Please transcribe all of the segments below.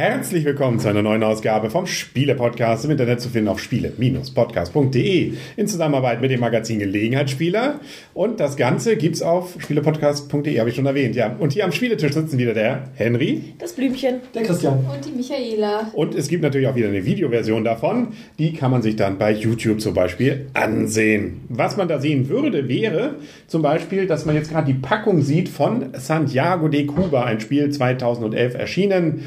Herzlich willkommen zu einer neuen Ausgabe vom Spiele-Podcast im Internet zu finden auf spiele-podcast.de in Zusammenarbeit mit dem Magazin Gelegenheitsspieler. Und das Ganze gibt's auf spielepodcast.de, habe ich schon erwähnt. Ja. Und hier am Spieletisch sitzen wieder der Henry. Das Blümchen. Der Christian. Und die Michaela. Und es gibt natürlich auch wieder eine Videoversion davon. Die kann man sich dann bei YouTube zum Beispiel ansehen. Was man da sehen würde, wäre zum Beispiel, dass man jetzt gerade die Packung sieht von Santiago de Cuba, ein Spiel 2011 erschienen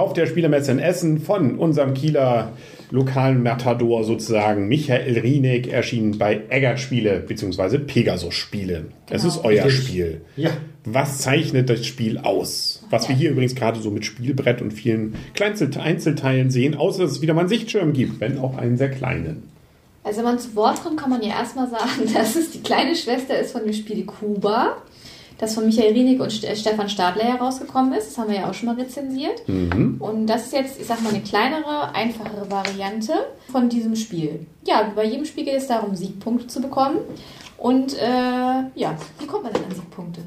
auf der Spielermesse in Essen von unserem Kieler lokalen Matador sozusagen, Michael Rienig, erschienen bei Eggert Spiele bzw. Pegasus Spiele. Es Genau. ist euer. Spiel. Ja. Was zeichnet das Spiel aus? Was wir hier übrigens gerade so mit Spielbrett und vielen Einzelteilen sehen, außer dass es wieder mal einen Sichtschirm gibt, wenn auch einen sehr kleinen. Also wenn man zu Wort kommt, kann man ja erstmal sagen, dass es die kleine Schwester ist von dem Spiel Kuba, das von Michael Rienig und St- Stefan Stadler herausgekommen ist. Das haben wir ja auch schon mal rezensiert. Und das ist jetzt, ich sag mal, eine kleinere, einfachere Variante von diesem Spiel. Ja, bei jedem Spiel geht es darum, Siegpunkte zu bekommen. Und äh, ja, wie kommt man denn an Siegpunkte?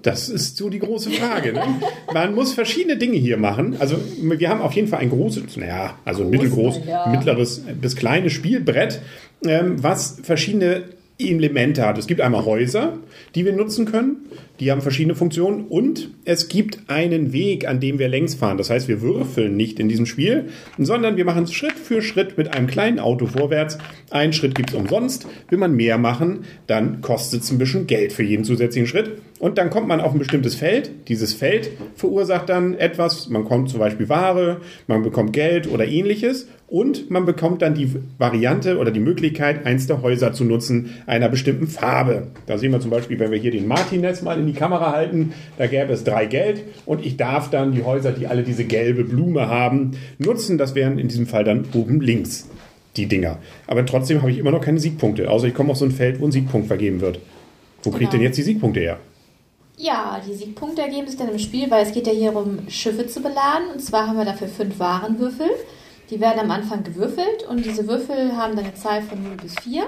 Das ist so die große Frage. Ne? Man muss verschiedene Dinge hier machen. Also wir haben auf jeden Fall ein großes, naja, also ein Groß, mittelgroß, mittleres bis kleines Spielbrett, ähm, was verschiedene Elemente hat. Es gibt einmal Häuser, die wir nutzen können. Die haben verschiedene Funktionen und es gibt einen Weg, an dem wir längs fahren. Das heißt, wir würfeln nicht in diesem Spiel, sondern wir machen Schritt für Schritt mit einem kleinen Auto vorwärts. Einen Schritt gibt es umsonst. Will man mehr machen, dann kostet es ein bisschen Geld für jeden zusätzlichen Schritt. Und dann kommt man auf ein bestimmtes Feld. Dieses Feld verursacht dann etwas. Man kommt zum Beispiel Ware, man bekommt Geld oder ähnliches. Und man bekommt dann die Variante oder die Möglichkeit, eins der Häuser zu nutzen, einer bestimmten Farbe. Da sehen wir zum Beispiel, wenn wir hier den Martinez mal in die Kamera halten, da gäbe es drei Geld und ich darf dann die Häuser, die alle diese gelbe Blume haben, nutzen. Das wären in diesem Fall dann oben links die Dinger. Aber trotzdem habe ich immer noch keine Siegpunkte, außer ich komme auf so ein Feld, wo ein Siegpunkt vergeben wird. Wo kriege ich Genau. denn jetzt die Siegpunkte her? Ja, die Siegpunkte ergeben sich dann im Spiel, weil es geht ja hier um Schiffe zu beladen. Und zwar haben wir dafür fünf Warenwürfel. Die werden am Anfang gewürfelt und diese Würfel haben dann eine Zahl von 0 bis 4.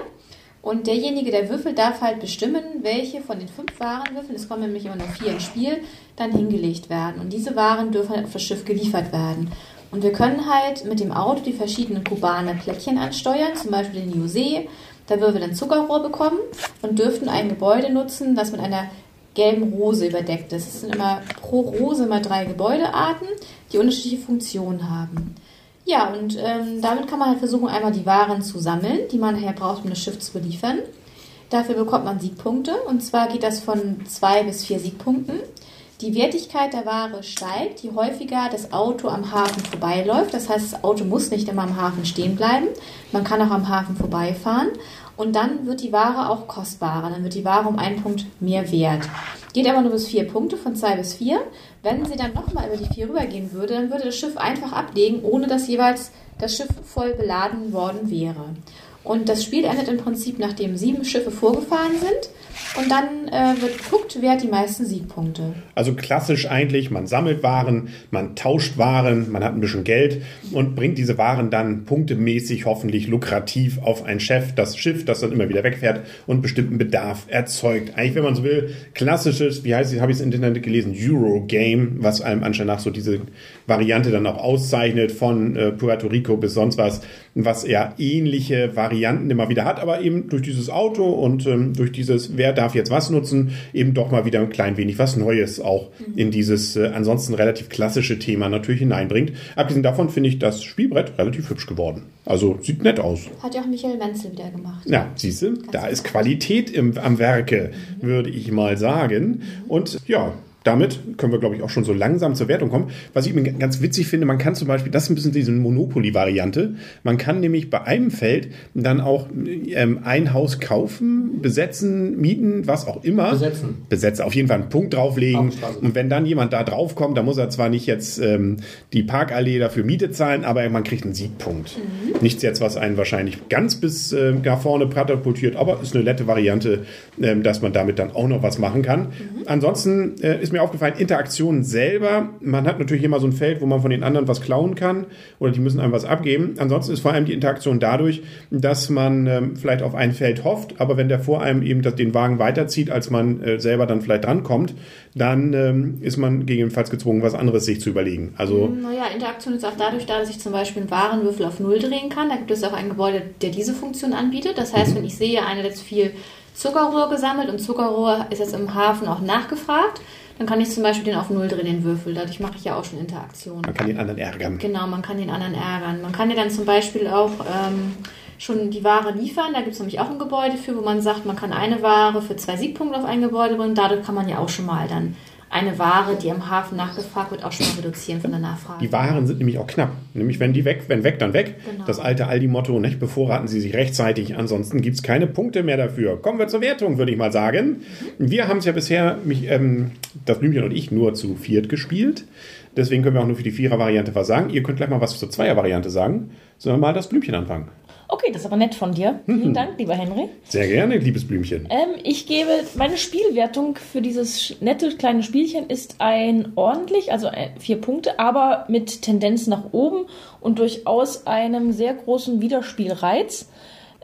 Und derjenige, der würfelt, darf halt bestimmen, welche von den fünf Warenwürfeln, es kommen nämlich immer nur vier ins Spiel, dann hingelegt werden. Und diese Waren dürfen halt auf das Schiff geliefert werden. Und wir können halt mit dem Auto die verschiedenen kubaner Plättchen ansteuern, zum Beispiel den José. Da würden wir dann Zuckerrohr bekommen und dürften ein Gebäude nutzen, das mit einer gelben Rose überdeckt ist. Es sind immer pro Rose immer drei Gebäudearten, die unterschiedliche Funktionen haben. Ja, und ähm, damit kann man halt versuchen, einmal die Waren zu sammeln, die man nachher braucht, um das Schiff zu beliefern. Dafür bekommt man Siegpunkte und zwar geht das von zwei bis vier Siegpunkten. Die Wertigkeit der Ware steigt, je häufiger das Auto am Hafen vorbeiläuft. Das heißt, das Auto muss nicht immer am Hafen stehen bleiben. Man kann auch am Hafen vorbeifahren. Und dann wird die Ware auch kostbarer. Dann wird die Ware um einen Punkt mehr wert. Geht aber nur bis vier Punkte, von zwei bis vier. Wenn sie dann nochmal über die vier rübergehen würde, dann würde das Schiff einfach ablegen, ohne dass jeweils das Schiff voll beladen worden wäre. Und das Spiel endet im Prinzip, nachdem sieben Schiffe vorgefahren sind. Und dann äh, wird geguckt, wer hat die meisten Siegpunkte. Also klassisch eigentlich, man sammelt Waren, man tauscht Waren, man hat ein bisschen Geld und bringt diese Waren dann punktemäßig hoffentlich lukrativ auf ein Chef, das Schiff, das dann immer wieder wegfährt und bestimmten Bedarf erzeugt. Eigentlich, wenn man so will, klassisches, wie heißt es, habe ich es im Internet gelesen, Eurogame, was einem anscheinend nach so diese Variante dann auch auszeichnet, von äh, Puerto Rico bis sonst was, was ja ähnliche Varianten immer wieder hat, aber eben durch dieses Auto und ähm, durch dieses, wer darf jetzt was nutzen, eben doch mal wieder ein klein wenig was Neues auch in dieses äh, ansonsten relativ klassische Thema natürlich hineinbringt. Abgesehen davon finde ich das Spielbrett relativ hübsch geworden. Also sieht nett aus. Hat ja auch Michael Menzel wieder gemacht. Ja, siehst du, da ist Qualität im, am Werke, würde ich mal sagen. Und ja, damit können wir, glaube ich, auch schon so langsam zur Wertung kommen. Was ich mir ganz witzig finde, man kann zum Beispiel, das ist ein bisschen diese Monopoly-Variante, man kann nämlich bei einem Feld dann auch ähm, ein Haus kaufen, besetzen, mieten, was auch immer. Besetzen. Besetzen, auf jeden Fall einen Punkt drauflegen. Und wenn dann jemand da draufkommt, dann muss er zwar nicht jetzt ähm, die Parkallee dafür Miete zahlen, aber man kriegt einen Siegpunkt. Nichts jetzt, was einen wahrscheinlich ganz bis ähm, gar vorne katapultiert, aber ist eine nette Variante, ähm, dass man damit dann auch noch was machen kann. ansonsten äh, ist mir aufgefallen, Interaktion selber. Man hat natürlich immer so ein Feld, wo man von den anderen was klauen kann oder die müssen einem was abgeben. Ansonsten ist vor allem die Interaktion dadurch, dass man ähm, vielleicht auf ein Feld hofft, aber wenn der vor einem eben das, den Wagen weiterzieht, als man äh, selber dann vielleicht drankommt, dann ähm, ist man gegebenenfalls gezwungen, was anderes sich zu überlegen. Also, naja, Interaktion ist auch dadurch da, dass ich zum Beispiel einen Warenwürfel auf Null drehen kann. Da gibt es auch ein Gebäude, der diese Funktion anbietet. Das heißt, mhm. wenn ich sehe, einer hat jetzt viel Zuckerrohr gesammelt und Zuckerrohr ist jetzt im Hafen auch nachgefragt. Dann kann ich zum Beispiel den auf Null drehen, den Würfel. Dadurch mache ich ja auch schon Interaktion. Man kann den anderen ärgern. Genau, man kann den anderen ärgern. Man kann ja dann zum Beispiel auch ähm, schon die Ware liefern. Da gibt es nämlich auch ein Gebäude für, wo man sagt, man kann eine Ware für zwei Siegpunkte auf ein Gebäude bringen. Dadurch kann man ja auch schon mal dann eine Ware, die am Hafen nachgefragt wird, auch schon mal reduzieren von der Nachfrage. Die Waren sind nämlich auch knapp. Nämlich wenn die weg, wenn weg, dann weg. Genau. Das alte Aldi-Motto, nicht bevorraten Sie sich rechtzeitig, ansonsten gibt es keine Punkte mehr dafür. Kommen wir zur Wertung, würde ich mal sagen. Wir haben es ja bisher, mich, ähm, das Blümchen und ich, nur zu viert gespielt. Deswegen können wir auch nur für die Vierer-Variante was sagen. Ihr könnt gleich mal was zur Zweier-Variante sagen. Sollen wir mal das Blümchen anfangen? Okay, das ist aber nett von dir. Vielen Dank, lieber Henry. Sehr gerne, liebes Blümchen. Ähm, ich gebe, meine Spielwertung für dieses nette kleine Spielchen ist ein ordentlich, also vier Punkte, aber mit Tendenz nach oben und durchaus einem sehr großen Wiederspielreiz.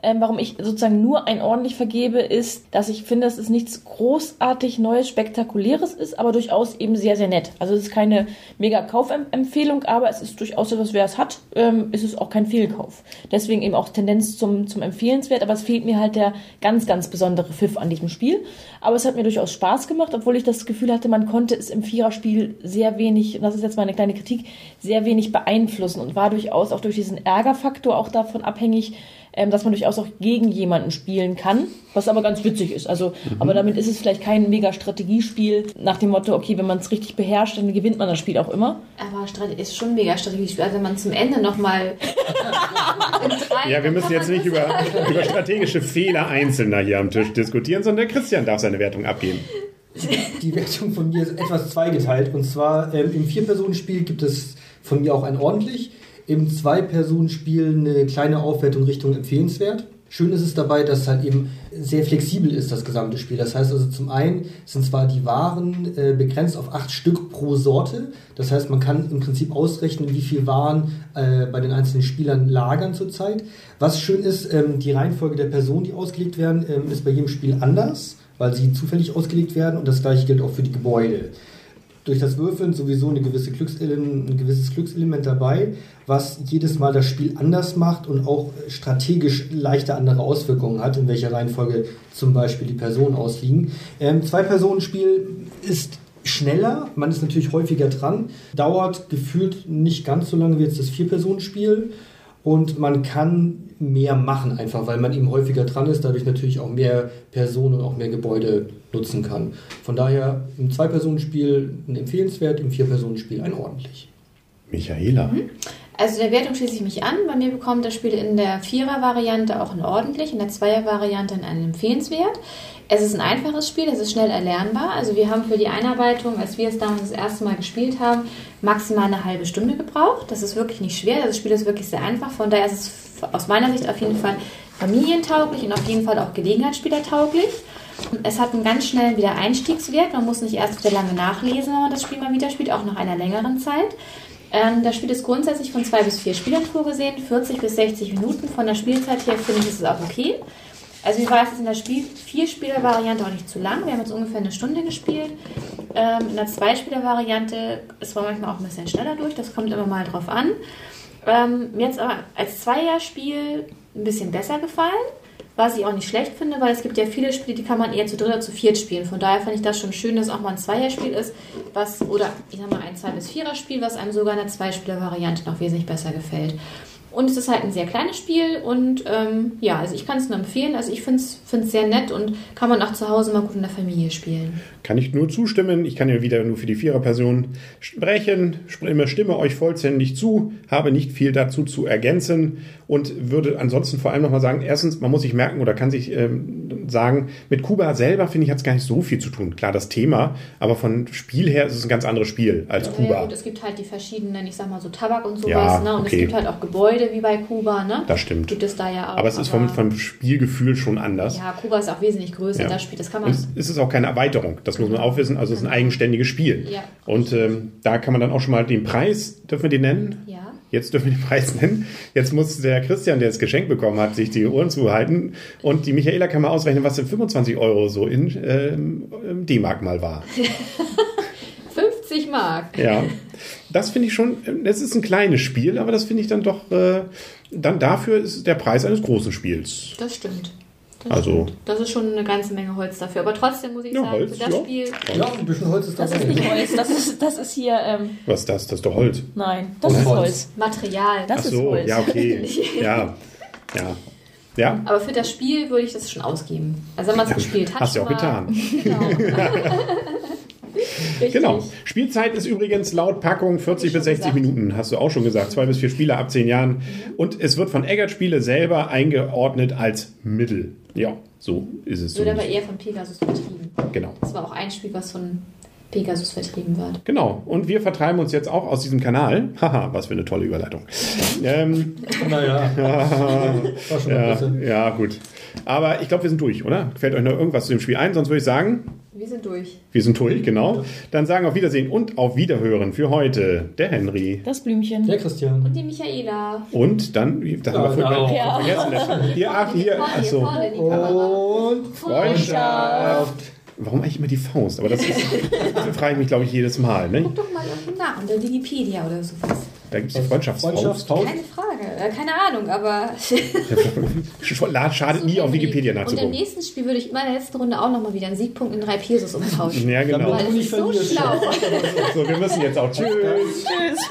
Ähm, warum ich sozusagen nur ein ordentlich vergebe, ist, dass ich finde, dass es nichts großartig Neues, Spektakuläres ist, aber durchaus eben sehr, sehr nett. Also es ist keine mega Kaufempfehlung, aber es ist durchaus etwas, wer es hat, ähm, ist es auch kein Fehlkauf. Deswegen eben auch Tendenz zum, zum Empfehlenswert, aber es fehlt mir halt der ganz, ganz besondere Pfiff an diesem Spiel. Aber es hat mir durchaus Spaß gemacht, obwohl ich das Gefühl hatte, man konnte es im Viererspiel sehr wenig, und das ist jetzt meine kleine Kritik, sehr wenig beeinflussen und war durchaus auch durch diesen Ärgerfaktor auch davon abhängig, ähm, dass man durchaus auch gegen jemanden spielen kann, was aber ganz witzig ist. Also, mhm. aber damit ist es vielleicht kein mega Strategiespiel nach dem Motto, okay, wenn man es richtig beherrscht, dann gewinnt man das Spiel auch immer. Aber ist schon ein mega Strategiespiel. Also wenn man zum Ende nochmal. ja, wir müssen jetzt nicht über, über strategische Fehler einzelner hier am Tisch diskutieren, sondern der Christian darf seine Wertung abgeben. Die Wertung von mir ist etwas zweigeteilt. Und zwar ähm, im Vier-Personen-Spiel gibt es von mir auch ein ordentlich im Zwei-Personen-Spiel eine kleine Aufwertung Richtung empfehlenswert. Schön ist es dabei, dass halt eben sehr flexibel ist, das gesamte Spiel. Das heißt also zum einen sind zwar die Waren äh, begrenzt auf acht Stück pro Sorte. Das heißt, man kann im Prinzip ausrechnen, wie viel Waren äh, bei den einzelnen Spielern lagern zurzeit. Was schön ist, ähm, die Reihenfolge der Personen, die ausgelegt werden, ähm, ist bei jedem Spiel anders, weil sie zufällig ausgelegt werden und das gleiche gilt auch für die Gebäude durch das Würfeln sowieso eine gewisse ein gewisses Glückselement dabei, was jedes Mal das Spiel anders macht und auch strategisch leichte andere Auswirkungen hat, in welcher Reihenfolge zum Beispiel die Personen ausliegen. Ähm, Zwei-Personen-Spiel ist schneller, man ist natürlich häufiger dran, dauert gefühlt nicht ganz so lange wie jetzt das Vier-Personen-Spiel und man kann mehr machen, einfach weil man eben häufiger dran ist, dadurch natürlich auch mehr Personen und auch mehr Gebäude nutzen kann. Von daher im Zwei-Personen-Spiel ein empfehlenswert, im Vier-Personen-Spiel ein ordentlich. Michaela. Mhm. Also der Wertung schließe ich mich an. Bei mir bekommt das Spiel in der Vierer-Variante auch ein ordentlich, in der Zweier-Variante einen empfehlenswert. Es ist ein einfaches Spiel, es ist schnell erlernbar. Also wir haben für die Einarbeitung, als wir es damals das erste Mal gespielt haben, maximal eine halbe Stunde gebraucht. Das ist wirklich nicht schwer. Das Spiel ist wirklich sehr einfach. Von daher ist es aus meiner Sicht auf jeden Fall familientauglich und auf jeden Fall auch Gelegenheitsspielertauglich. Es hat einen ganz schnellen Wiedereinstiegswert. Man muss nicht erst wieder lange nachlesen, wenn man das Spiel mal wieder spielt, auch nach einer längeren Zeit. Ähm, das Spiel ist grundsätzlich von zwei bis vier Spielern vorgesehen, 40 bis 60 Minuten. Von der Spielzeit her finde ich, ist es auch okay. Also wie war es in der Spiel Vier-Spieler-Variante auch nicht zu lang. Wir haben jetzt ungefähr eine Stunde gespielt. Ähm, in der Zwei-Spieler-Variante ist man manchmal auch ein bisschen schneller durch. Das kommt immer mal drauf an. Ähm, mir es aber als Zweier-Spiel ein bisschen besser gefallen. Was ich auch nicht schlecht finde, weil es gibt ja viele Spiele, die kann man eher zu dritt oder zu viert spielen. Von daher fand ich das schon schön, dass auch mal ein Zweierspiel ist, was, oder ich sag mal ein Zwei- bis Vierer-Spiel, was einem sogar in der Zweispieler-Variante noch wesentlich besser gefällt. Und es ist halt ein sehr kleines Spiel und ähm, ja, also ich kann es nur empfehlen. Also ich finde es sehr nett und kann man auch zu Hause mal gut in der Familie spielen. Kann ich nur zustimmen. Ich kann ja wieder nur für die Viererperson sprechen, stimme euch vollständig zu, habe nicht viel dazu zu ergänzen und würde ansonsten vor allem nochmal sagen, erstens, man muss sich merken oder kann sich ähm, sagen, mit Kuba selber finde ich hat es gar nicht so viel zu tun. Klar, das Thema, aber von Spiel her ist es ein ganz anderes Spiel als ja, Kuba. Ja, gut, es gibt halt die verschiedenen, ich sag mal so Tabak und sowas, ja, ne? und okay. es gibt halt auch Gebäude Gebäude wie bei Kuba, ne? Das stimmt. Gibt es da ja auch. Aber es ist vom, vom Spielgefühl schon anders. Ja, Kuba ist auch wesentlich größer, Ja. das Spiel. Das kann Und man. es es ist auch keine Erweiterung, das muss man auch wissen. Also es ist ein eigenständiges Spiel. Ja. Und ähm, da kann man dann auch schon mal den Preis, dürfen wir den nennen? Ja. Jetzt dürfen wir den Preis nennen. Jetzt muss der Christian, der das Geschenk bekommen hat, sich die Ohren zuhalten. Und die Michaela kann mal ausrechnen, was denn 25 Euro so in ähm, D-Mark mal war. 50 Mark. Ja, das finde ich schon, das ist ein kleines Spiel, aber das finde ich dann doch, äh, dann dafür ist der Preis eines großen Spiels. Das stimmt. Das Also- stimmt. Das ist schon eine ganze Menge Holz dafür. Aber trotzdem muss ich Ja, sagen, Holz, für das ja. Spiel. Ja, ein bisschen Holz ist Das dabei. ist nicht Holz, das ist, das ist hier, ähm, Was ist das? Das ist doch Holz. nein, das Oh, ist Holz. Holz. Material. Das Ach ist so, Holz. ja, okay. Ja, ja. Ja, Aber für das Spiel würde ich das schon ausgeben. Also wenn man es gespielt hat. hast du auch mal- getan. Genau. Richtig. Genau. Spielzeit ist übrigens laut Packung 40 ich bis schon 60 gesagt. Minuten, hast du auch schon gesagt. Zwei bis vier Spieler ab zehn Jahren. Und es wird von Eggert Spiele selber eingeordnet als Mittel. Ja, so ist es. Wird aber zumindest. eher von Pegasus vertrieben. Genau. Das war auch ein Spiel, was von Pegasus vertrieben wird. Genau. Und wir vertreiben uns jetzt auch aus diesem Kanal. Haha, was für eine tolle Überleitung. ähm, Naja, war schon mal ja, ja, gut. Aber ich glaube, wir sind durch, oder? Fällt euch noch irgendwas zu dem Spiel ein? Sonst würde ich sagen, Wir sind durch. wir sind durch, genau. Dann sagen auf Wiedersehen und auf Wiederhören für heute der Henry. Das Blümchen. Der Christian. Und die Michaela. Und dann, wie- da haben wir Ja, vorhin genau. vergessen. Hier, ach, hier, Vorne, achso. vorne in die Kamera. Und Freundschaft. Warum eigentlich immer die Faust? Aber das, ist, das frage ich mich, glaube ich, jedes Mal. Ne? Guck doch mal nach unter Wikipedia oder sowas. Da gibt es die Freundschaftsfaust. Freundschaftsfaust. Keine Frage. Äh, keine Ahnung, aber. Schadet nie, auf Wikipedia Und im nachzugucken. nächsten Spiel würde ich in meiner letzten Runde auch nochmal wieder einen Siegpunkt in drei Pesos umtauschen. Ja, genau. Weil das ist so schlau. So, wir müssen jetzt auch. Tschüss. Tschüss.